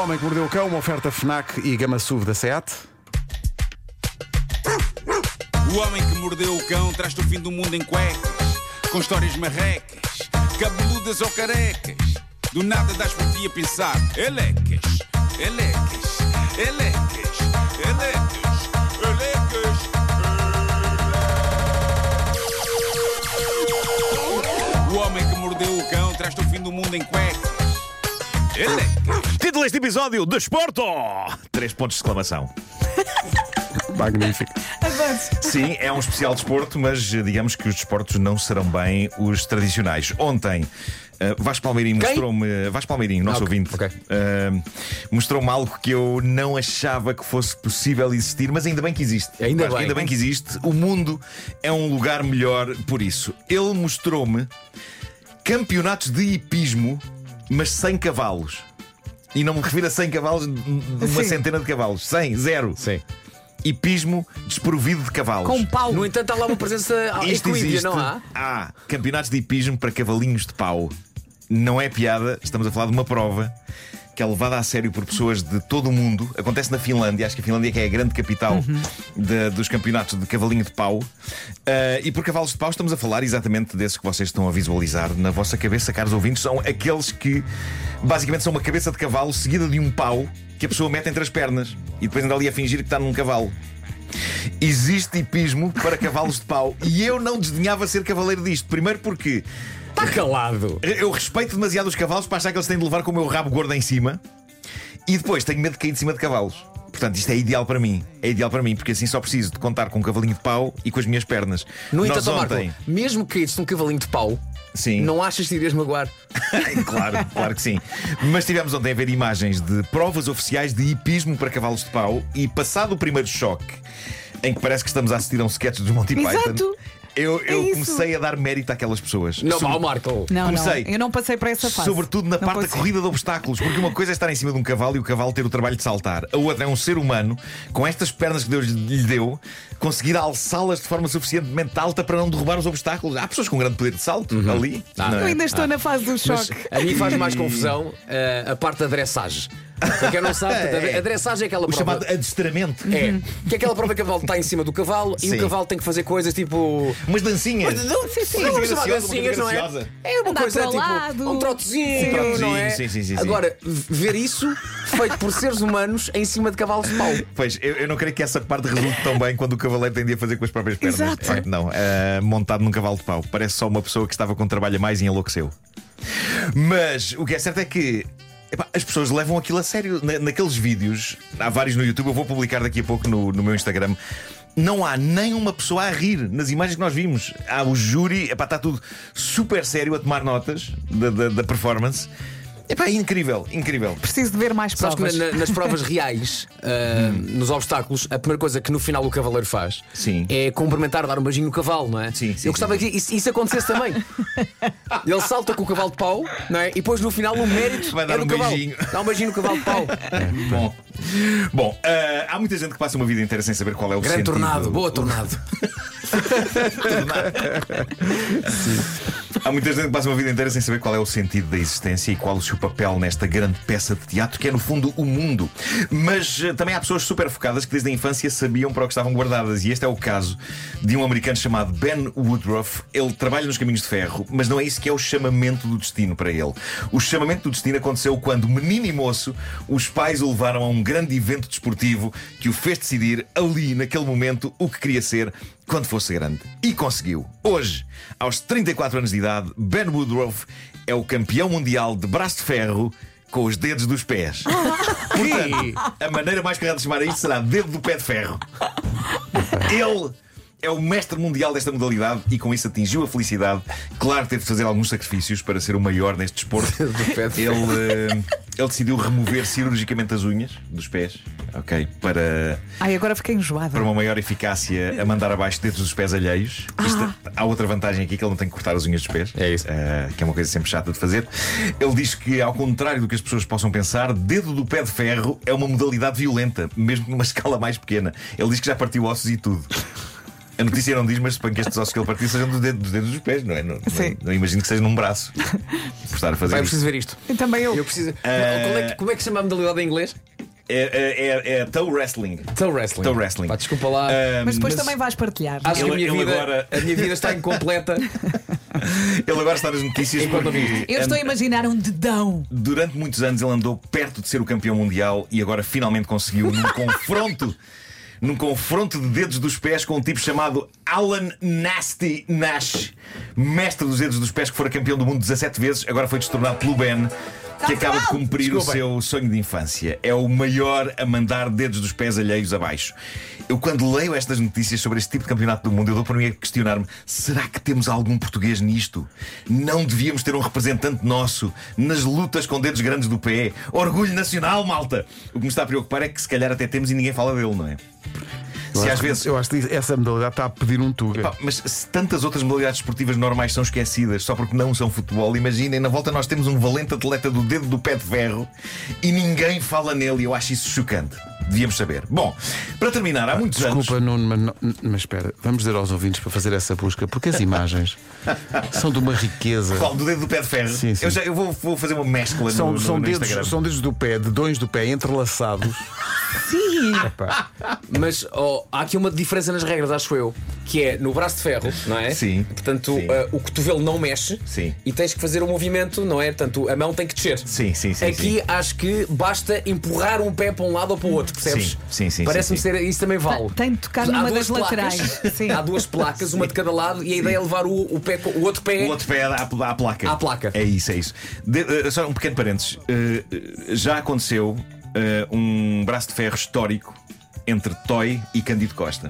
Homem que Mordeu o Cão, uma oferta FNAC e Gama SUV da SEAT. O homem que mordeu o cão traz-te o fim do mundo em cuecas, com histórias marrecas, cabeludas ou carecas. Do nada das por ti a pensar, elecas, elecas, elecas, elecas, elecas. O homem que mordeu o cão traz-te o fim do mundo em cuecas. Deste episódio: Desporto! Três pontos de exclamação. Magnífico. Sim, é um especial desporto, mas eh, digamos que os desportos não serão bem os tradicionais. Ontem. Uh, Vasco Palmeirinho mostrou-me. Vasco Palmeirinho, nosso Ah, ok, ouvinte, ok. uh, mostrou-me algo que eu não achava que fosse possível existir, mas ainda bem que existe. Ainda Vasco, bem. ainda bem que existe. O mundo é um lugar melhor por isso. Ele mostrou-me campeonatos de hipismo, mas sem cavalos. E não me refiro a 100 cavalos, de uma Sim. centena de cavalos. 100, zero. Sim. Hipismo desprovido de cavalos. Com pau. No entanto, há lá uma presença Isto existe. não há? Há campeonatos de hipismo para cavalinhos de pau. Não é piada, estamos a falar de uma prova que é levada a sério por pessoas de todo o mundo. Acontece na Finlândia, acho que a Finlândia que é a grande capital de- dos campeonatos de cavalinho de pau. Ah, e por cavalos de pau estamos a falar exatamente desses que vocês estão a visualizar na vossa cabeça, caros ouvintes. São aqueles que basicamente são uma cabeça de cavalo seguida de um pau que a pessoa mete entre as pernas e depois anda ali a fingir que está num cavalo. Existe hipismo para cavalos de pau e eu não desdenhava ser cavaleiro disto. Primeiro porque Está calado. eu respeito demasiado os cavalos para achar que eles têm de levar com o meu rabo gordo em cima e depois tenho medo de cair de cima de cavalos. Portanto, isto é ideal para mim. É ideal para mim, porque assim só preciso de contar com um cavalinho de pau e com as minhas pernas. No Nós entanto, ó, Marco, ontem. mesmo que caísse num cavalinho de pau, Sim. não achas que irias magoar? claro, claro que sim. Mas tivemos ontem a ver imagens de provas oficiais de hipismo para cavalos de pau e passado o primeiro choque, em que parece que estamos a assistir a um sketch dos Monty Python, Exato. Eu, eu É comecei a dar mérito àquelas pessoas. Não, Sobre- mal, Marco. Não, Comecei. não. Eu não passei para essa fase. Sobretudo na Não parte da corrida de obstáculos, porque uma coisa é estar em cima de um cavalo e o cavalo ter o trabalho de saltar. A outra é um ser humano, com estas pernas que Deus lhe deu, conseguir alçá-las de forma suficientemente alta para não derrubar os obstáculos. Há pessoas com grande poder de salto ali. Ah. não? Eu ainda estou na fase do Mas choque. a mim faz mais confusão eh, a parte da dressage. Para quem não sabe, É. a dressage é aquela O prova. chamado adestramento. É, que é aquela prova que o cavalo está em cima do cavalo e Sim. o cavalo tem que fazer coisas tipo. Umas dancinhas. Não, sim, sim, Uma não chamar graciosa, dancinhas, não é? graciosa. É uma Andar coisa para o tipo lado. um trotezinho, Um trotezinho, não é? sim, sim, sim, sim. Agora, ver isso feito por seres humanos em cima de cavalos de pau. Pois, eu, eu não creio que essa parte resulte tão bem quando o cavaleiro tem de a fazer com as próprias pernas. Exato. De facto, não. Ah, montado num cavalo de pau. Parece só uma pessoa que estava com trabalho a mais e enlouqueceu. Mas o que é certo é que. Epá, as pessoas levam aquilo a sério. Na- naqueles vídeos, há vários no YouTube, eu vou publicar daqui a pouco no, no meu Instagram. Não há nem uma pessoa a rir nas imagens que nós vimos. Há o júri, epá, está tudo super sério a tomar notas da, da, da performance. Epá, é incrível, incrível. Preciso de ver mais Sabes que provas. na- na- nas provas reais, ah, nos obstáculos, a primeira coisa que no final o cavaleiro faz Sim. é cumprimentar, dar um beijinho no cavalo, não é? Sim, sim, Eu gostava sim, que isso, isso acontecesse também. Ele salta com o cavalo de pau, não é? E depois no final o mérito Vai é dar do um cavalo. beijinho. Dá um beijinho no cavalo de pau. Bom, Bom ah, há muita gente que passa uma vida inteira sem saber qual é o Grande sentido. tornado, boa tornado. Há muita gente que passa uma vida inteira sem saber qual é o sentido da existência e qual o seu papel nesta grande peça de teatro que é, no fundo, o mundo. Mas eh, também há pessoas super focadas que desde a infância sabiam para o que estavam guardadas. E este é o caso de um americano chamado Ben Woodruff. Ele trabalha nos caminhos de ferro, mas não é isso que é o chamamento do destino para ele. O chamamento do destino aconteceu quando, menino e moço, os pais o levaram a um grande evento desportivo que o fez decidir, ali, naquele momento, o que queria ser quando fosse grande. E conseguiu. Hoje, aos 34 anos de Ben Woodruff é o campeão mundial de braço de ferro com os dedos dos pés. Portanto, a maneira mais correta de chamar a isto será dedo do pé de ferro. Ele é o mestre mundial desta modalidade e com isso atingiu a felicidade. Claro, teve de fazer alguns sacrifícios para ser o maior neste desporto. Do pé de Ele, eh, ele decidiu remover cirurgicamente as unhas dos pés, ok? Para Ai, agora fiquei enjoada. para uma maior eficácia a mandar abaixo dedos dos pés alheios. Isto- há outra vantagem aqui que ele não tem que cortar as unhas dos pés. É isso. Eh, que é uma coisa sempre chata de fazer. Ele diz que, ao contrário do que as pessoas possam pensar, dedo do pé de ferro é uma modalidade violenta, mesmo numa escala mais pequena. Ele diz que já partiu ossos e tudo. A notícia não diz, mas suponho que estes ossos que ele partiu sejam dos dedos, dos dedos dos pés, não é? Não, não- Sim. não imagino que seja num braço. Por estar a fazer Vai, eu preciso ver isto. E também eu. Eu preciso. Eh, Qual é que- como é que se chama a modalidade em inglês? É, é, é, é toe wrestling. Toe wrestling. Toe wrestling. Pá, desculpa lá. Ah, Mas depois também vais partilhar. Acho que a ele- minha, ele vida, agora- a minha vida está incompleta. Ele agora está nas notícias Enquanto porque Eu estou a imaginar um dedão. durante muitos anos ele andou perto de ser o campeão mundial e agora finalmente conseguiu num confronto. Num confronto de dedos dos pés com um tipo chamado Alan Nasty Nash, mestre dos dedos dos pés que fora campeão do mundo 17 vezes, agora foi destornado pelo Ben, que acaba de cumprir o Desculpem. seu sonho de infância. É o maior a mandar dedos dos pés alheios abaixo. Eu, quando leio estas notícias sobre este tipo de campeonato do mundo, eu dou para mim a questionar-me: será que temos algum português nisto? Não devíamos ter um representante nosso nas lutas com dedos grandes do pé? Orgulho nacional, malta! O que me está a preocupar é que se calhar até temos e ninguém fala dele, não é? Eu Se acho às que- vezes. Eu acho que essa modalidade está a pedir um tuga. Pá, mas se tantas outras modalidades esportivas normais são esquecidas só porque não são futebol, imaginem, na volta nós temos um valente atleta do dedo do pé de ferro e ninguém fala nele. Eu acho isso chocante. Devíamos saber. Bom, para terminar, há muitos Desculpa, anos. Nuno, mas, não- mas espera, vamos dizer aos ouvintes para fazer essa busca, porque as imagens são de uma riqueza. Qual? Do dedo do pé de ferro? Sim, sim. Eu, já, eu vou, vou fazer uma mescla São, no, no, são, no dedos, Instagram. são dedos do pé, dedões do pé entrelaçados. Sim. Epá, Mas oh, há aqui uma diferença nas regras, acho eu, que é no braço de ferro, não é? Sim. Portanto, Sim. ah, o cotovelo não mexe Sim. e tens que fazer o movimento, não é? Portanto, a mão tem que descer. Sim, sim, sim. Aqui sim. acho que basta empurrar um pé para um lado ou para o outro, percebes? Sim, sim, sim, Parece-me ser isso também vale. Tem de tocar Há numa das placas, laterais. Sim. Há duas placas, uma de cada lado, e a ideia é levar o, o, pé, o outro pé. O outro pé à, à placa. À placa. É isso, é isso. De- eh, só um pequeno parênteses. Eh, já aconteceu eh, um braço de ferro histórico entre Toy e Candido Costa.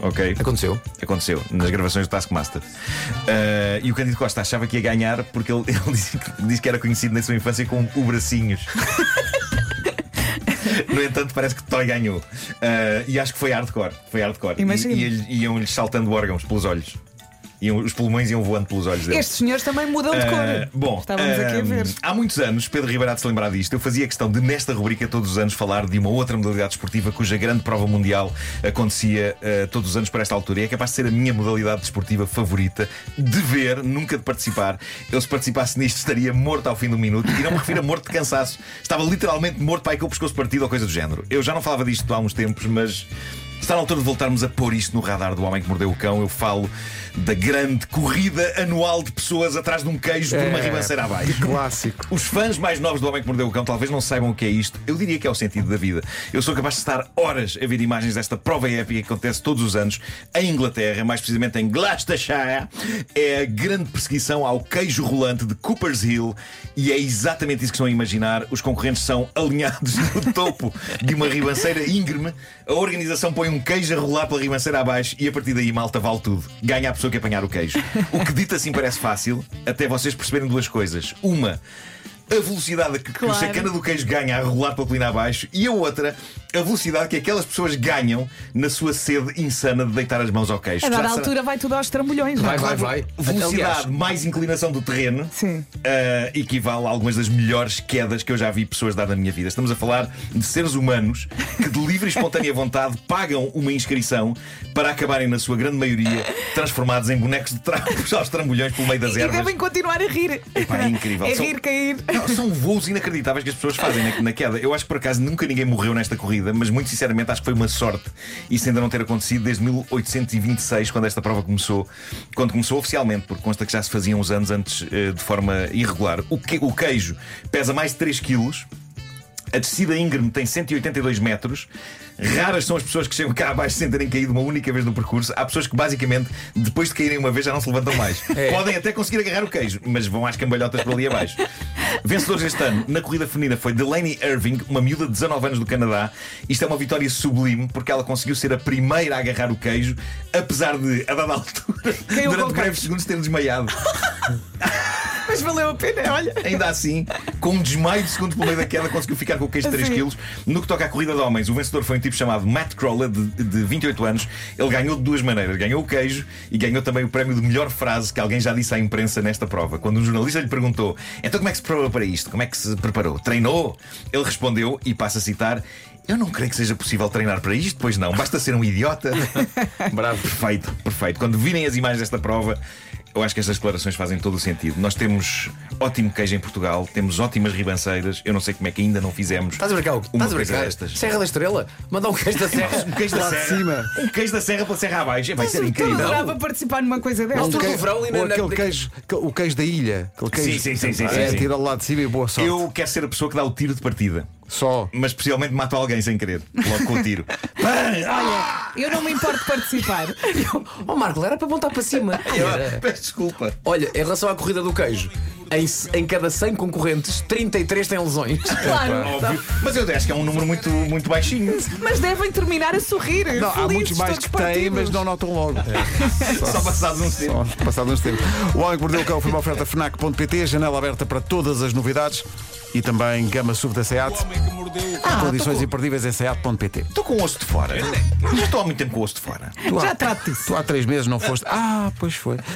Ok? Aconteceu. Aconteceu nas gravações do Taskmaster. Eh, e o Candido Costa achava que ia ganhar porque ele, ele disse, que, disse que era conhecido na sua infância como o Bracinhos. No entanto, parece que Toy ganhou. Eh, e acho que foi hardcore. Foi hardcore. E, e eles- iam-lhes saltando órgãos pelos olhos. Iam- os pulmões iam voando pelos olhos dele. Estes senhores também mudam de cor. bom, Estávamos aqui a ah, ver. Há muitos anos, Pedro Ribeiro há de se lembrar disto. Eu fazia questão de, nesta rubrica, todos os anos, falar de uma outra modalidade esportiva cuja grande prova mundial acontecia ah, todos os anos para esta altura. E é capaz de ser a minha modalidade desportiva favorita de ver, nunca de participar. Eu, se participasse nisto, estaria morto ao fim do minuto. E não me refiro a morto de cansaço. Estava literalmente morto para aí com o pescoço partido ou coisa do género. Eu já não falava disto há uns tempos, mas. Está na altura de voltarmos a pôr isto no radar do homem que mordeu o cão. Eu falo da grande corrida anual de pessoas atrás de um queijo por uma É, ribanceira abaixo. Clássico. Os fãs mais novos do Homem que Mordeu o Cão talvez não saibam o que é isto. Eu diria que é o sentido da vida. Eu sou capaz de estar horas a ver imagens desta prova épica que acontece todos os anos em Inglaterra, mais precisamente em Gloucestershire. É a grande perseguição ao queijo rolante de Cooper's Hill e é exatamente isso que estão a imaginar. Os concorrentes são alinhados no topo de uma ribanceira íngreme. A organização põe um queijo a rolar pela ribanceira abaixo e a partir daí malta vale tudo. Ganha a pessoa que apanhar o queijo. O que dito assim parece fácil, até vocês perceberem duas coisas. Uma, a velocidade que, que o Claro. sacana do queijo ganha a rolar pela colina abaixo e a outra, a velocidade que aquelas pessoas ganham na sua sede insana de deitar as mãos ao queijo. A dada Já será- altura vai tudo aos trambolhões. não é? Vai, vai, vai. Velocidade Aliás, mais inclinação do terreno Sim. ah, equivale a algumas das melhores quedas que eu já vi pessoas dar na minha vida. Estamos a falar de seres humanos que, de livre e espontânea vontade, pagam uma inscrição para acabarem, na sua grande maioria, transformados em bonecos de trapos aos trambolhões pelo meio das E ervas. devem continuar a rir. Epá, é incrível. É São- rir, cair. Não, são voos inacreditáveis que as pessoas fazem na, na queda. Eu acho que por acaso nunca ninguém morreu nesta corrida, mas muito sinceramente acho que foi uma sorte isso ainda não ter acontecido desde 1826, quando esta prova começou, quando começou oficialmente, porque consta que já se faziam uns anos antes eh, de forma irregular. O, que- o queijo pesa mais de 3 quilos. A descida íngreme tem 182 metros. Raras são as pessoas que chegam cá abaixo sem terem caído uma única vez no percurso. Há pessoas que, basicamente, depois de caírem uma vez, já não se levantam mais. Podem até conseguir agarrar o queijo, mas vão às cambalhotas por ali abaixo. Vencedores este ano na corrida feminina foi Delaney Irving, uma miúda de 19 anos do Canadá. Isto é uma vitória sublime porque ela conseguiu ser a primeira a agarrar o queijo, apesar de, a dada altura, durante breves segundos, ter desmaiado. Mas valeu a pena, olha. Ainda assim, com um desmaio de segundo pelo meio da queda, conseguiu ficar com o queijo de 3 Sim. kg. No que toca à corrida de homens, o vencedor foi um tipo chamado Matt Crawler, de, de 28 anos. Ele ganhou de duas maneiras: ganhou o queijo e ganhou também o prémio de melhor frase que alguém já disse à imprensa nesta prova. Quando um jornalista lhe perguntou: Então, como é que se preparou para isto? Como é que se preparou? Treinou? Ele respondeu, e passa a citar. Eu não creio que seja possível treinar para isto, pois não, basta ser um idiota. Bravo. Perfeito, perfeito. Quando virem as imagens desta prova, eu acho que estas declarações fazem todo o sentido. Nós temos ótimo queijo em Portugal, temos ótimas ribanceiras. Eu não sei como é que ainda não fizemos. Estás a brincar? Uma Estás a brincar? destas. Serra da Estrela? Manda um queijo da Serra. Um queijo da Lá de serra. cima. Um queijo da serra pela serra abaixo. Vai ser Eu incrível. adorava participar numa coisa dessas. Verão na- Ou aquele queijo, o queijo da ilha. Aquele queijo, Sim, sim, sim, sim, É, sim, sim. tira lá de cima e boa sorte. Eu quero ser a pessoa que dá o tiro de partida. Só. Mas especialmente mato alguém sem querer. Logo com o tiro. Olha, eu não me importo de participar. Oh Marco, era para apontar para cima. Eu- Peço desculpa. Olha, em relação à corrida do queijo, em, em cada 100 concorrentes, 33 têm lesões. Claro. Óbvio. Mas eu acho que é um número muito, muito baixinho. Mas devem terminar a sorrir. Não, há felizes, muitos mais todos que têm, partidos. mas não notam logo. Só passados uns tempos. Só passado uns tempos. O Homem que Mordeu o Cão foi uma oferta FNAC.pt, janela aberta para todas as novidades e também gama SUV da O SEAT. homem que mordeu o cão. Condições imperdíveis em SEAT.pt. Estou com o osso de fora. Já estou há muito tempo com o osso de fora. Tu há- Já trato disso. Tu há três meses não foste. Ah, pois foi.